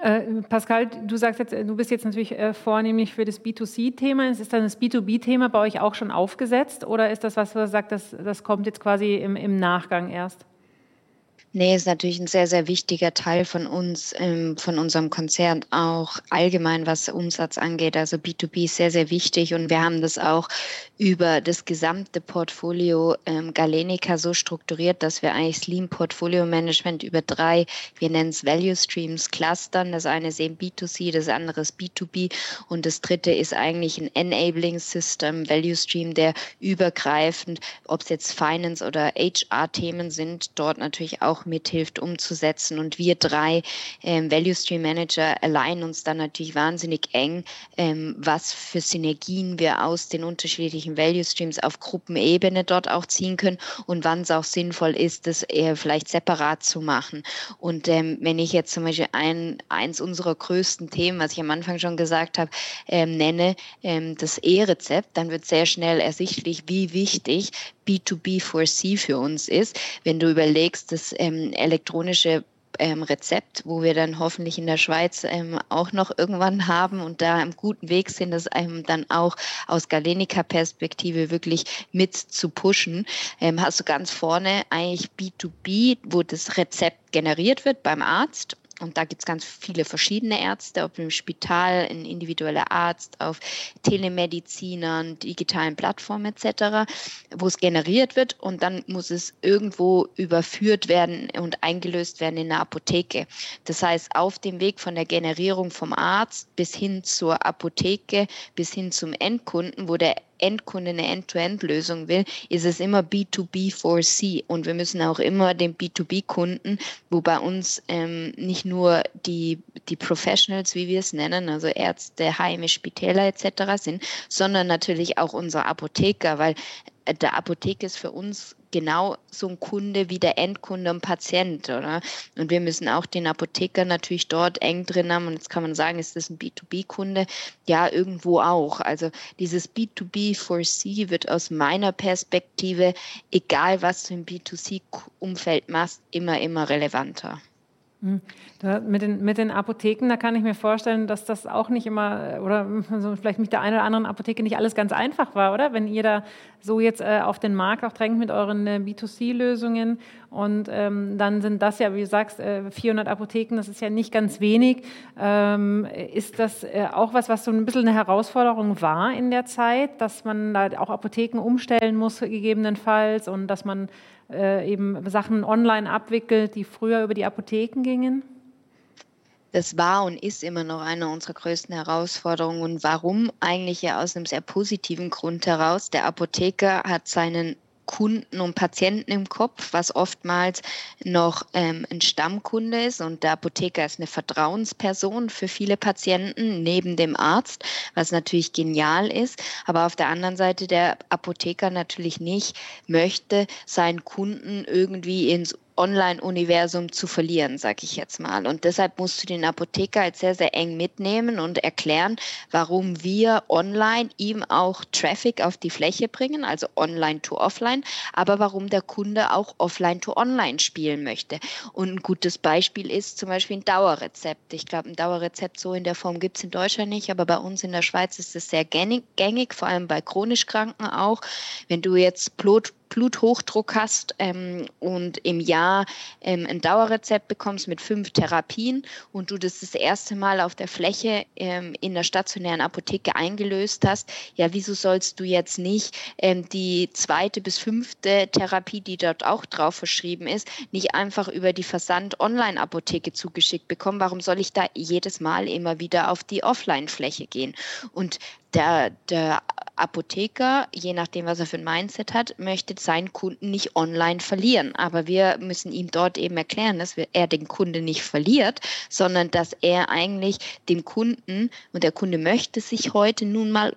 Äh, Pascal, du sagst jetzt, du bist jetzt natürlich äh, vornehmlich für das B2C-Thema. Ist dann das B2B-Thema bei euch auch schon aufgesetzt oder ist das was, was sagt, das, das kommt jetzt quasi im, im Nachgang erst? Nee, ist natürlich ein sehr, sehr wichtiger Teil von uns, ähm, von unserem Konzern, auch allgemein, was Umsatz angeht. Also B2B ist sehr, sehr wichtig und wir haben das auch über das gesamte Portfolio ähm, Galenica so strukturiert, dass wir eigentlich Slim Portfolio Management über drei, wir nennen es Value Streams, clustern. Das eine ist eben B2C, das andere ist B2B und das dritte ist eigentlich ein Enabling System, Value Stream, der übergreifend, ob es jetzt Finance oder HR-Themen sind, dort natürlich auch mithilft umzusetzen. Und wir drei ähm, Value Stream Manager allein uns dann natürlich wahnsinnig eng, ähm, was für Synergien wir aus den unterschiedlichen Value Streams auf Gruppenebene dort auch ziehen können und wann es auch sinnvoll ist, das eher vielleicht separat zu machen. Und ähm, wenn ich jetzt zum Beispiel ein, eins unserer größten Themen, was ich am Anfang schon gesagt habe, ähm, nenne, ähm, das E-Rezept, dann wird sehr schnell ersichtlich, wie wichtig B2B4C für uns ist. Wenn du überlegst, das ähm, elektronische ähm, Rezept, wo wir dann hoffentlich in der Schweiz ähm, auch noch irgendwann haben und da im guten Weg sind, das einem dann auch aus Galenica-Perspektive wirklich mit zu pushen. Ähm, hast du ganz vorne eigentlich B2B, wo das Rezept generiert wird beim Arzt und da gibt es ganz viele verschiedene Ärzte, ob im Spital, ein individueller Arzt, auf Telemedizinern, digitalen Plattformen etc., wo es generiert wird und dann muss es irgendwo überführt werden und eingelöst werden in der Apotheke. Das heißt, auf dem Weg von der Generierung vom Arzt bis hin zur Apotheke, bis hin zum Endkunden, wo der Endkunde eine End-to-End-Lösung will, ist es immer B2B4C. Und wir müssen auch immer den B2B-Kunden, wo bei uns ähm, nicht nur die, die Professionals, wie wir es nennen, also Ärzte, Heime, Spitäler etc. sind, sondern natürlich auch unsere Apotheker, weil äh, der Apotheke ist für uns genau so ein Kunde wie der Endkunde und Patient, oder? Und wir müssen auch den Apotheker natürlich dort eng drin haben. Und jetzt kann man sagen, ist das ein B2B-Kunde? Ja, irgendwo auch. Also dieses B2B4C wird aus meiner Perspektive, egal was du im B2C-Umfeld machst, immer, immer relevanter. Hm. Mit, den, mit den Apotheken, da kann ich mir vorstellen, dass das auch nicht immer, oder also vielleicht mit der einen oder anderen Apotheke nicht alles ganz einfach war, oder? Wenn ihr da so jetzt äh, auf den Markt auch drängt mit euren äh, B2C-Lösungen und ähm, dann sind das ja, wie du sagst, äh, 400 Apotheken, das ist ja nicht ganz wenig. Ähm, ist das äh, auch was, was so ein bisschen eine Herausforderung war in der Zeit, dass man da auch Apotheken umstellen muss, gegebenenfalls, und dass man äh, eben Sachen online abwickelt, die früher über die Apotheken gingen? Das war und ist immer noch eine unserer größten Herausforderungen. Und warum? Eigentlich ja aus einem sehr positiven Grund heraus. Der Apotheker hat seinen Kunden und Patienten im Kopf, was oftmals noch ähm, ein Stammkunde ist. Und der Apotheker ist eine Vertrauensperson für viele Patienten neben dem Arzt, was natürlich genial ist. Aber auf der anderen Seite der Apotheker natürlich nicht möchte seinen Kunden irgendwie ins Online-Universum zu verlieren, sage ich jetzt mal. Und deshalb musst du den Apotheker jetzt sehr, sehr eng mitnehmen und erklären, warum wir online ihm auch Traffic auf die Fläche bringen, also online to offline, aber warum der Kunde auch offline to online spielen möchte. Und ein gutes Beispiel ist zum Beispiel ein Dauerrezept. Ich glaube, ein Dauerrezept so in der Form gibt es in Deutschland nicht, aber bei uns in der Schweiz ist es sehr gängig, vor allem bei chronisch Kranken auch. Wenn du jetzt Blut Bluthochdruck hast ähm, und im Jahr ähm, ein Dauerrezept bekommst mit fünf Therapien und du das das erste Mal auf der Fläche ähm, in der stationären Apotheke eingelöst hast, ja, wieso sollst du jetzt nicht ähm, die zweite bis fünfte Therapie, die dort auch drauf verschrieben ist, nicht einfach über die Versand-Online-Apotheke zugeschickt bekommen? Warum soll ich da jedes Mal immer wieder auf die Offline-Fläche gehen? Und der, der Apotheker, je nachdem, was er für ein Mindset hat, möchte seinen Kunden nicht online verlieren. Aber wir müssen ihm dort eben erklären, dass er den Kunden nicht verliert, sondern dass er eigentlich dem Kunden, und der Kunde möchte sich heute nun mal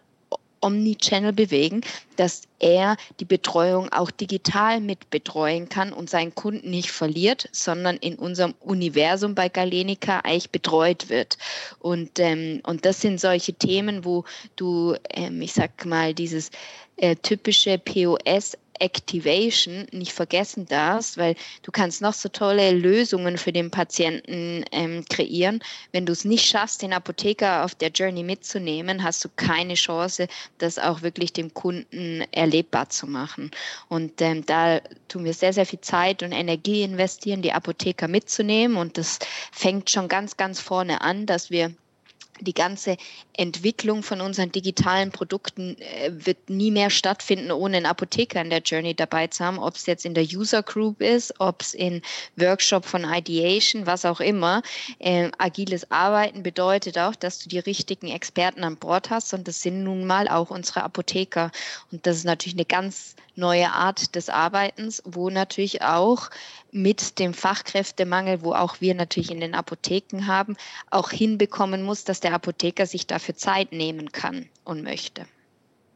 Omnichannel bewegen, dass er die Betreuung auch digital mit betreuen kann und seinen Kunden nicht verliert, sondern in unserem Universum bei Galenica eigentlich betreut wird. Und, ähm, und das sind solche Themen, wo du, ähm, ich sag mal, dieses äh, typische POS Activation nicht vergessen darfst, weil du kannst noch so tolle Lösungen für den Patienten ähm, kreieren. Wenn du es nicht schaffst, den Apotheker auf der Journey mitzunehmen, hast du keine Chance, das auch wirklich dem Kunden erlebbar zu machen. Und ähm, da tun wir sehr, sehr viel Zeit und Energie investieren, die Apotheker mitzunehmen. Und das fängt schon ganz, ganz vorne an, dass wir die ganze Entwicklung von unseren digitalen Produkten äh, wird nie mehr stattfinden, ohne einen Apotheker in der Journey dabei zu haben, ob es jetzt in der User Group ist, ob es in Workshop von Ideation, was auch immer. Äh, agiles Arbeiten bedeutet auch, dass du die richtigen Experten an Bord hast und das sind nun mal auch unsere Apotheker. Und das ist natürlich eine ganz neue Art des Arbeitens, wo natürlich auch mit dem Fachkräftemangel, wo auch wir natürlich in den Apotheken haben, auch hinbekommen muss, dass der Apotheker sich dafür Zeit nehmen kann und möchte.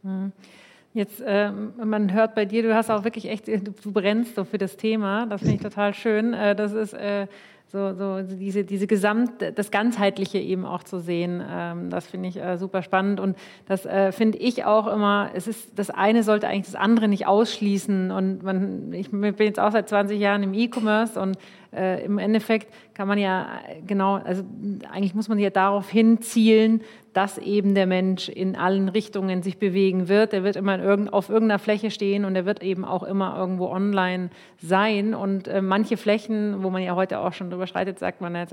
Hm. Jetzt, äh, man hört bei dir, du hast auch wirklich echt, du brennst so für das Thema. Das finde ich [laughs] total schön. Äh, das ist äh, so, so diese, diese Gesamt, das Ganzheitliche eben auch zu sehen. Ähm, das finde ich äh, super spannend und das äh, finde ich auch immer, es ist, das eine sollte eigentlich das andere nicht ausschließen und man, ich bin jetzt auch seit 20 Jahren im E-Commerce und äh, im Endeffekt kann man ja äh, genau, also eigentlich muss man ja darauf hinzielen, dass eben der Mensch in allen Richtungen sich bewegen wird. Er wird immer irgend, auf irgendeiner Fläche stehen und er wird eben auch immer irgendwo online sein. Und äh, manche Flächen, wo man ja heute auch schon drüber streitet, sagt man, ja,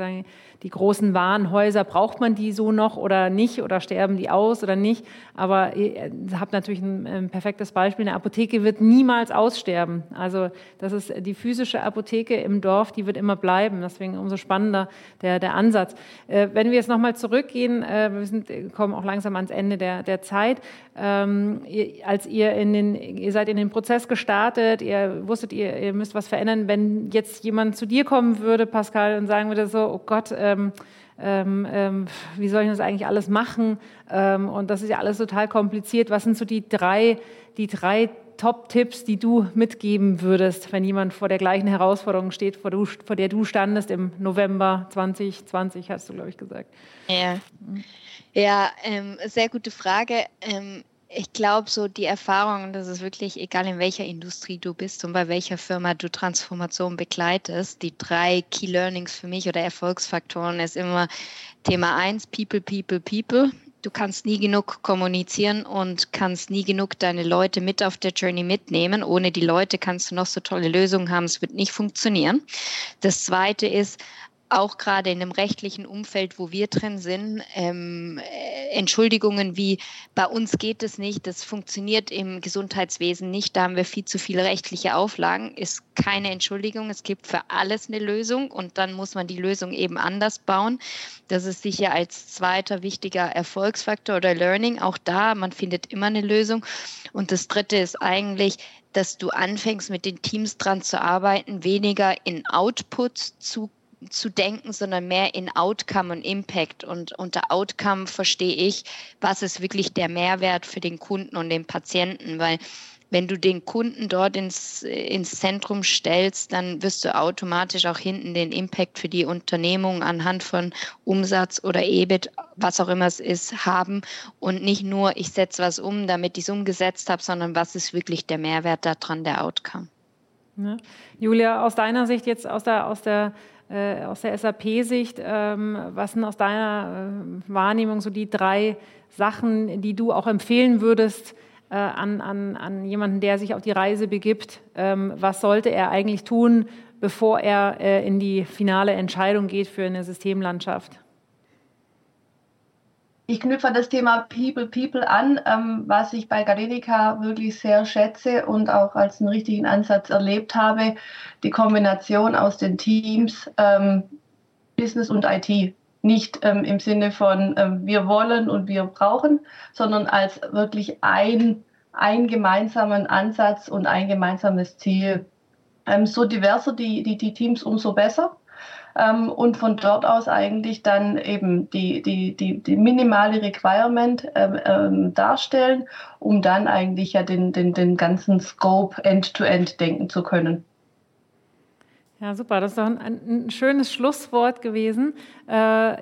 die großen Warenhäuser, braucht man die so noch oder nicht oder sterben die aus oder nicht? Aber ihr habt natürlich ein, ein perfektes Beispiel. Eine Apotheke wird niemals aussterben. Also das ist die physische Apotheke im Dorf, die wird immer bleiben. Deswegen umso spannender der, der Ansatz. Äh, wenn wir jetzt nochmal zurückgehen, äh, wir sind, kommen auch langsam ans Ende der, der Zeit. Ähm, ihr, als ihr in den, ihr seid in den Prozess gestartet, ihr wusstet, ihr, ihr müsst was verändern. Wenn jetzt jemand zu dir kommen würde, Pascal, und sagen würde so, oh Gott, ähm, ähm, ähm, wie soll ich das eigentlich alles machen? Ähm, und das ist ja alles total kompliziert. Was sind so die drei, die drei Top-Tipps, die du mitgeben würdest, wenn jemand vor der gleichen Herausforderung steht, vor, du, vor der du standest im November 2020, hast du, glaube ich, gesagt. Ja, ja ähm, sehr gute Frage. Ähm, ich glaube, so die Erfahrung, das ist wirklich egal, in welcher Industrie du bist und bei welcher Firma du Transformation begleitest. Die drei Key Learnings für mich oder Erfolgsfaktoren ist immer Thema eins, People, People, People du kannst nie genug kommunizieren und kannst nie genug deine Leute mit auf der Journey mitnehmen. Ohne die Leute kannst du noch so tolle Lösungen haben, es wird nicht funktionieren. Das zweite ist, auch gerade in dem rechtlichen Umfeld, wo wir drin sind, ähm, äh, Entschuldigungen wie bei uns geht es nicht, das funktioniert im Gesundheitswesen nicht, da haben wir viel zu viele rechtliche Auflagen, ist keine Entschuldigung. Es gibt für alles eine Lösung und dann muss man die Lösung eben anders bauen. Das ist sicher als zweiter wichtiger Erfolgsfaktor oder Learning. Auch da, man findet immer eine Lösung. Und das dritte ist eigentlich, dass du anfängst, mit den Teams dran zu arbeiten, weniger in Output zu zu denken, sondern mehr in Outcome und Impact. Und unter Outcome verstehe ich, was ist wirklich der Mehrwert für den Kunden und den Patienten, weil wenn du den Kunden dort ins, ins Zentrum stellst, dann wirst du automatisch auch hinten den Impact für die Unternehmung anhand von Umsatz oder EBIT, was auch immer es ist, haben. Und nicht nur, ich setze was um, damit ich es umgesetzt habe, sondern was ist wirklich der Mehrwert daran, der Outcome. Ja. Julia, aus deiner Sicht jetzt, aus der, aus der äh, aus der SAP-Sicht, ähm, was sind aus deiner äh, Wahrnehmung so die drei Sachen, die du auch empfehlen würdest äh, an, an, an jemanden, der sich auf die Reise begibt? Ähm, was sollte er eigentlich tun, bevor er äh, in die finale Entscheidung geht für eine Systemlandschaft? Ich knüpfe an das Thema People, People an, ähm, was ich bei Galenica wirklich sehr schätze und auch als einen richtigen Ansatz erlebt habe, die Kombination aus den Teams ähm, Business und IT. Nicht ähm, im Sinne von ähm, wir wollen und wir brauchen, sondern als wirklich ein, ein gemeinsamen Ansatz und ein gemeinsames Ziel. Ähm, so diverser die, die, die Teams, umso besser. Ähm, und von dort aus eigentlich dann eben die, die, die, die minimale Requirement ähm, ähm, darstellen, um dann eigentlich ja den, den, den ganzen Scope end-to-end -End denken zu können. Ja, super. Das ist doch ein, ein schönes Schlusswort gewesen. Äh,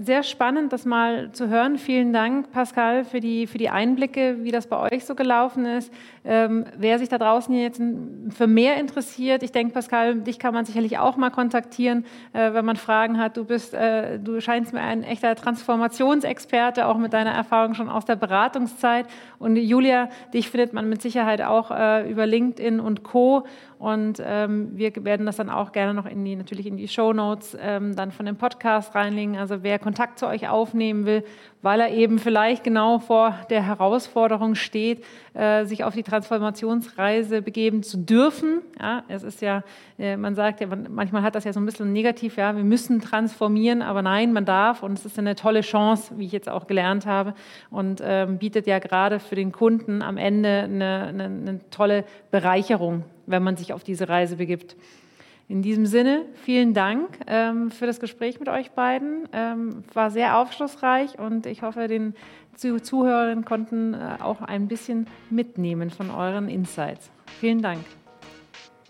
sehr spannend, das mal zu hören. Vielen Dank, Pascal, für die, für die Einblicke, wie das bei euch so gelaufen ist. Ähm, wer sich da draußen jetzt für mehr interessiert, ich denke, Pascal, dich kann man sicherlich auch mal kontaktieren, äh, wenn man Fragen hat. Du bist, äh, du scheinst mir ein echter Transformationsexperte, auch mit deiner Erfahrung schon aus der Beratungszeit. Und Julia, dich findet man mit Sicherheit auch äh, über LinkedIn und Co. Und ähm, wir werden das dann auch gerne noch in die, natürlich in die Show Notes ähm, dann von dem Podcast reinlegen. Also wer Kontakt zu euch aufnehmen will, weil er eben vielleicht genau vor der Herausforderung steht, äh, sich auf die Transformationsreise begeben zu dürfen. Ja, es ist ja, äh, man sagt ja, man, manchmal hat das ja so ein bisschen negativ, ja, wir müssen transformieren, aber nein, man darf und es ist eine tolle Chance, wie ich jetzt auch gelernt habe und ähm, bietet ja gerade für den Kunden am Ende eine, eine, eine tolle Bereicherung, wenn man sich auf diese Reise begibt. In diesem Sinne, vielen Dank ähm, für das Gespräch mit euch beiden. Ähm, war sehr aufschlussreich und ich hoffe, den Zuhörerinnen konnten äh, auch ein bisschen mitnehmen von euren Insights. Vielen Dank.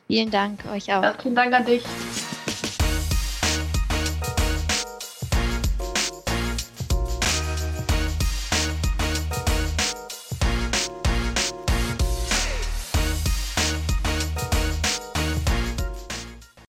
Vielen Dank euch auch. Ja, vielen Dank an dich.